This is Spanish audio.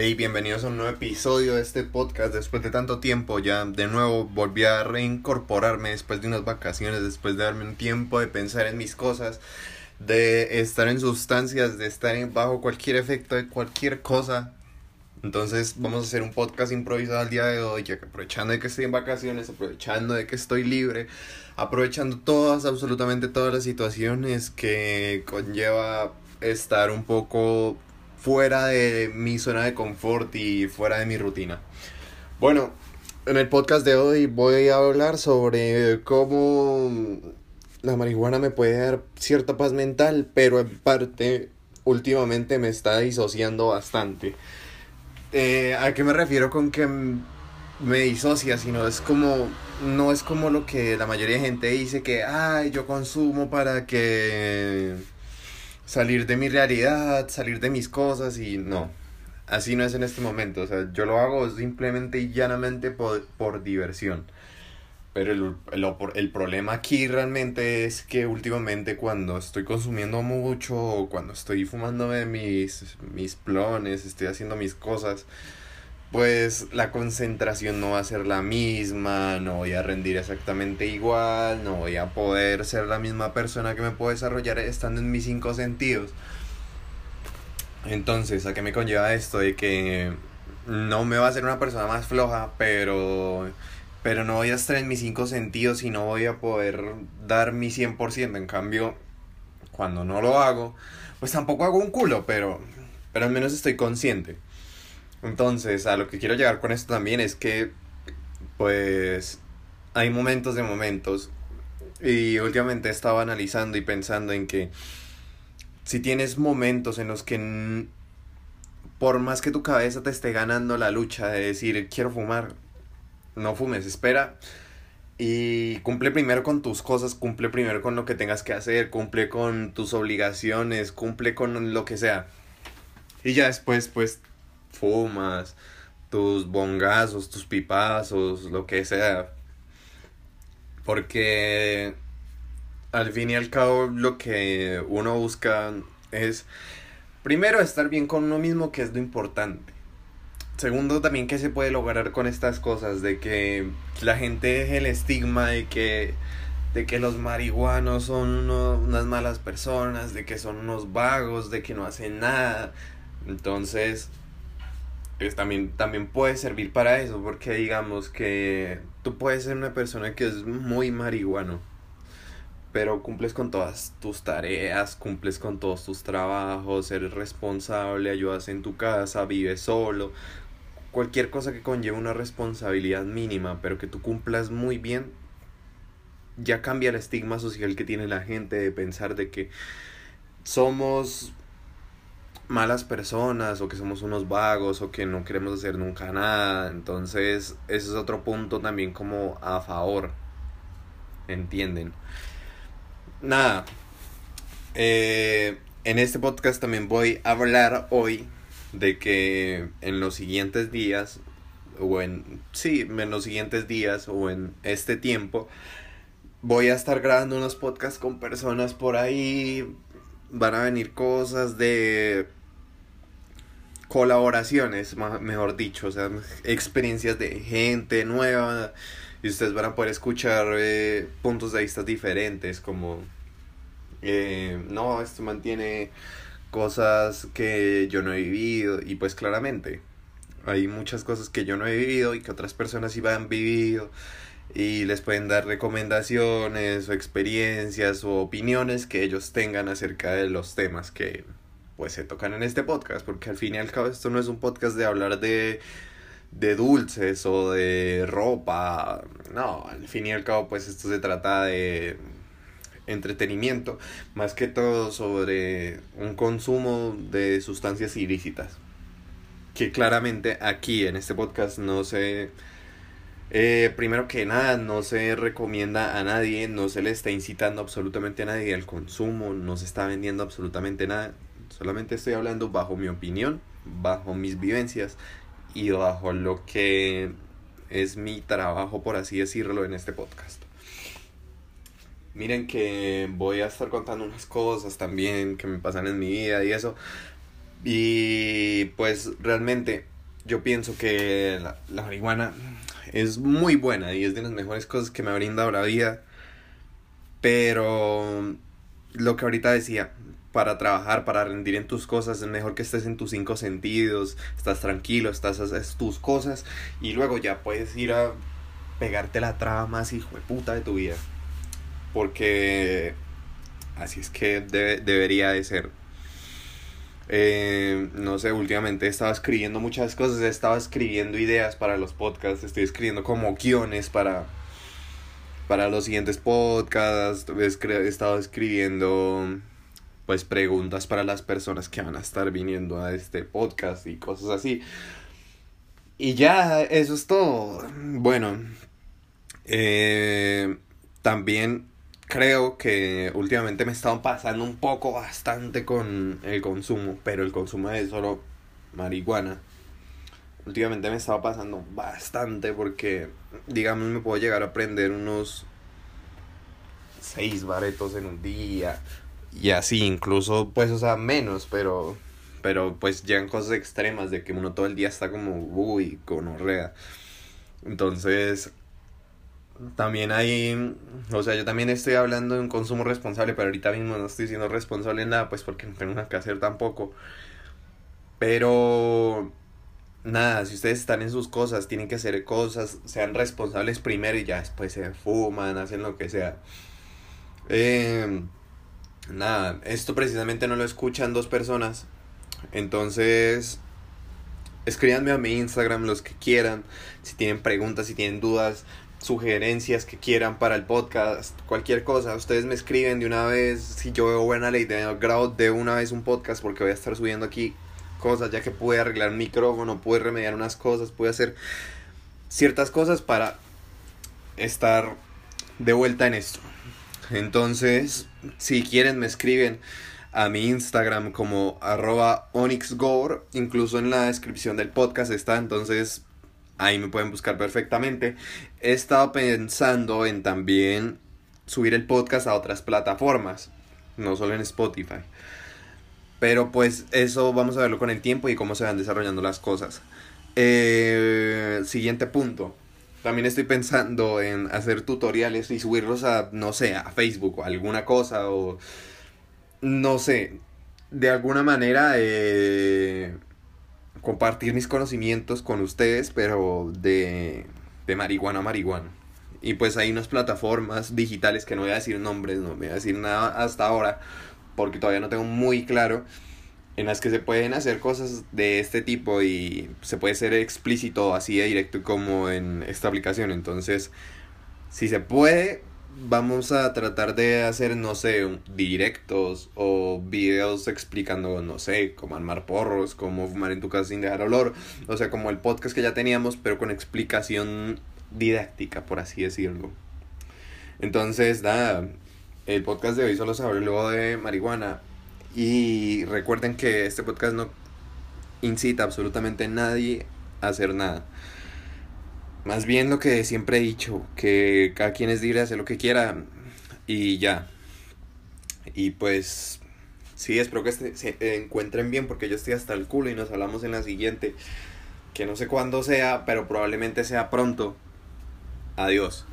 Hey, bienvenidos a un nuevo episodio de este podcast. Después de tanto tiempo, ya de nuevo volví a reincorporarme después de unas vacaciones, después de darme un tiempo de pensar en mis cosas, de estar en sustancias, de estar bajo cualquier efecto de cualquier cosa. Entonces, vamos a hacer un podcast improvisado al día de hoy, ya que aprovechando de que estoy en vacaciones, aprovechando de que estoy libre, aprovechando todas, absolutamente todas las situaciones que conlleva estar un poco fuera de mi zona de confort y fuera de mi rutina. Bueno, en el podcast de hoy voy a hablar sobre cómo la marihuana me puede dar cierta paz mental, pero en parte últimamente me está disociando bastante. Eh, ¿A qué me refiero con que me disocia? Sino es como, no es como lo que la mayoría de gente dice que, ay, yo consumo para que salir de mi realidad, salir de mis cosas y no. Así no es en este momento, o sea, yo lo hago simplemente y llanamente por, por diversión. Pero el, el, el, problema aquí realmente es que últimamente cuando estoy consumiendo mucho cuando estoy fumándome mis, mis plones, estoy haciendo mis cosas, pues la concentración no va a ser la misma, no voy a rendir exactamente igual, no voy a poder ser la misma persona que me puedo desarrollar estando en mis cinco sentidos. Entonces, ¿a qué me conlleva esto? De que no me va a ser una persona más floja, pero, pero no voy a estar en mis cinco sentidos y no voy a poder dar mi 100%. En cambio, cuando no lo hago, pues tampoco hago un culo, pero, pero al menos estoy consciente. Entonces, a lo que quiero llegar con esto también es que, pues, hay momentos de momentos. Y últimamente he estado analizando y pensando en que si tienes momentos en los que, por más que tu cabeza te esté ganando la lucha de decir, quiero fumar, no fumes, espera. Y cumple primero con tus cosas, cumple primero con lo que tengas que hacer, cumple con tus obligaciones, cumple con lo que sea. Y ya después, pues, fumas, tus bongazos, tus pipazos, lo que sea. Porque al fin y al cabo lo que uno busca es primero estar bien con uno mismo, que es lo importante. Segundo, también que se puede lograr con estas cosas, de que la gente deje el estigma de que, de que los marihuanos son unas malas personas, de que son unos vagos, de que no hacen nada. Entonces, también, también puede servir para eso, porque digamos que tú puedes ser una persona que es muy marihuano, pero cumples con todas tus tareas, cumples con todos tus trabajos, eres responsable, ayudas en tu casa, vives solo, cualquier cosa que conlleve una responsabilidad mínima, pero que tú cumplas muy bien, ya cambia el estigma social que tiene la gente de pensar de que somos malas personas o que somos unos vagos o que no queremos hacer nunca nada. Entonces, ese es otro punto también como a favor. ¿Entienden? Nada. Eh, en este podcast también voy a hablar hoy de que en los siguientes días, o en, sí, en los siguientes días o en este tiempo, voy a estar grabando unos podcasts con personas por ahí. Van a venir cosas de colaboraciones, mejor dicho, o sea, experiencias de gente nueva y ustedes van a poder escuchar eh, puntos de vista diferentes como eh, no, esto mantiene cosas que yo no he vivido y pues claramente hay muchas cosas que yo no he vivido y que otras personas sí han vivido y les pueden dar recomendaciones o experiencias o opiniones que ellos tengan acerca de los temas que pues se tocan en este podcast, porque al fin y al cabo esto no es un podcast de hablar de, de dulces o de ropa, no, al fin y al cabo pues esto se trata de entretenimiento, más que todo sobre un consumo de sustancias ilícitas, que claramente aquí en este podcast no se... Eh, primero que nada, no se recomienda a nadie, no se le está incitando absolutamente a nadie al consumo, no se está vendiendo absolutamente nada. Solamente estoy hablando bajo mi opinión, bajo mis vivencias y bajo lo que es mi trabajo, por así decirlo, en este podcast. Miren que voy a estar contando unas cosas también que me pasan en mi vida y eso. Y pues realmente yo pienso que la, la marihuana es muy buena y es de las mejores cosas que me ha brindado la vida. Pero lo que ahorita decía, para trabajar, para rendir en tus cosas, es mejor que estés en tus cinco sentidos, estás tranquilo, estás haces tus cosas y luego ya puedes ir a pegarte la traba más hijo de puta de tu vida. Porque así es que debería de ser. Eh, no sé, últimamente he estado escribiendo muchas cosas, he estado escribiendo ideas para los podcasts, estoy escribiendo como guiones para, para los siguientes podcasts, he estado escribiendo pues preguntas para las personas que van a estar viniendo a este podcast y cosas así. Y ya, eso es todo. Bueno, eh, también creo que últimamente me estado pasando un poco bastante con el consumo, pero el consumo de solo marihuana. Últimamente me estaba pasando bastante porque, digamos, me puedo llegar a prender unos seis baretos en un día, y así, incluso, pues, o sea, menos, pero, pero pues llegan cosas extremas de que uno todo el día está como, uy, orrea Entonces, también hay, o sea, yo también estoy hablando de un consumo responsable, pero ahorita mismo no estoy siendo responsable en nada, pues porque no tengo nada que hacer tampoco. Pero, nada, si ustedes están en sus cosas, tienen que hacer cosas, sean responsables primero y ya después se fuman, hacen lo que sea. Eh, nada, esto precisamente no lo escuchan dos personas. Entonces, escríbanme a mi Instagram los que quieran. Si tienen preguntas, si tienen dudas, sugerencias que quieran para el podcast, cualquier cosa, ustedes me escriben de una vez. Si yo veo buena la idea, grabo de una vez un podcast porque voy a estar subiendo aquí cosas, ya que pude arreglar un micrófono, pude remediar unas cosas, pude hacer ciertas cosas para estar de vuelta en esto. Entonces, si quieren me escriben a mi Instagram como arroba onyxgore, incluso en la descripción del podcast está, entonces ahí me pueden buscar perfectamente. He estado pensando en también subir el podcast a otras plataformas, no solo en Spotify. Pero pues eso vamos a verlo con el tiempo y cómo se van desarrollando las cosas. Eh, siguiente punto. También estoy pensando en hacer tutoriales y subirlos a, no sé, a Facebook o alguna cosa o... No sé, de alguna manera eh, compartir mis conocimientos con ustedes, pero de, de marihuana a marihuana. Y pues hay unas plataformas digitales que no voy a decir nombres, no voy a decir nada hasta ahora, porque todavía no tengo muy claro en las que se pueden hacer cosas de este tipo y se puede ser explícito así de directo como en esta aplicación. Entonces, si se puede, vamos a tratar de hacer, no sé, directos o videos explicando, no sé, cómo armar porros, cómo fumar en tu casa sin dejar olor. O sea, como el podcast que ya teníamos, pero con explicación didáctica, por así decirlo. Entonces, nada, el podcast de hoy solo se habló de marihuana y recuerden que este podcast no incita absolutamente a nadie a hacer nada. Más bien lo que siempre he dicho, que cada quien es libre de hacer lo que quiera y ya. Y pues sí, espero que se encuentren bien porque yo estoy hasta el culo y nos hablamos en la siguiente. Que no sé cuándo sea, pero probablemente sea pronto. Adiós.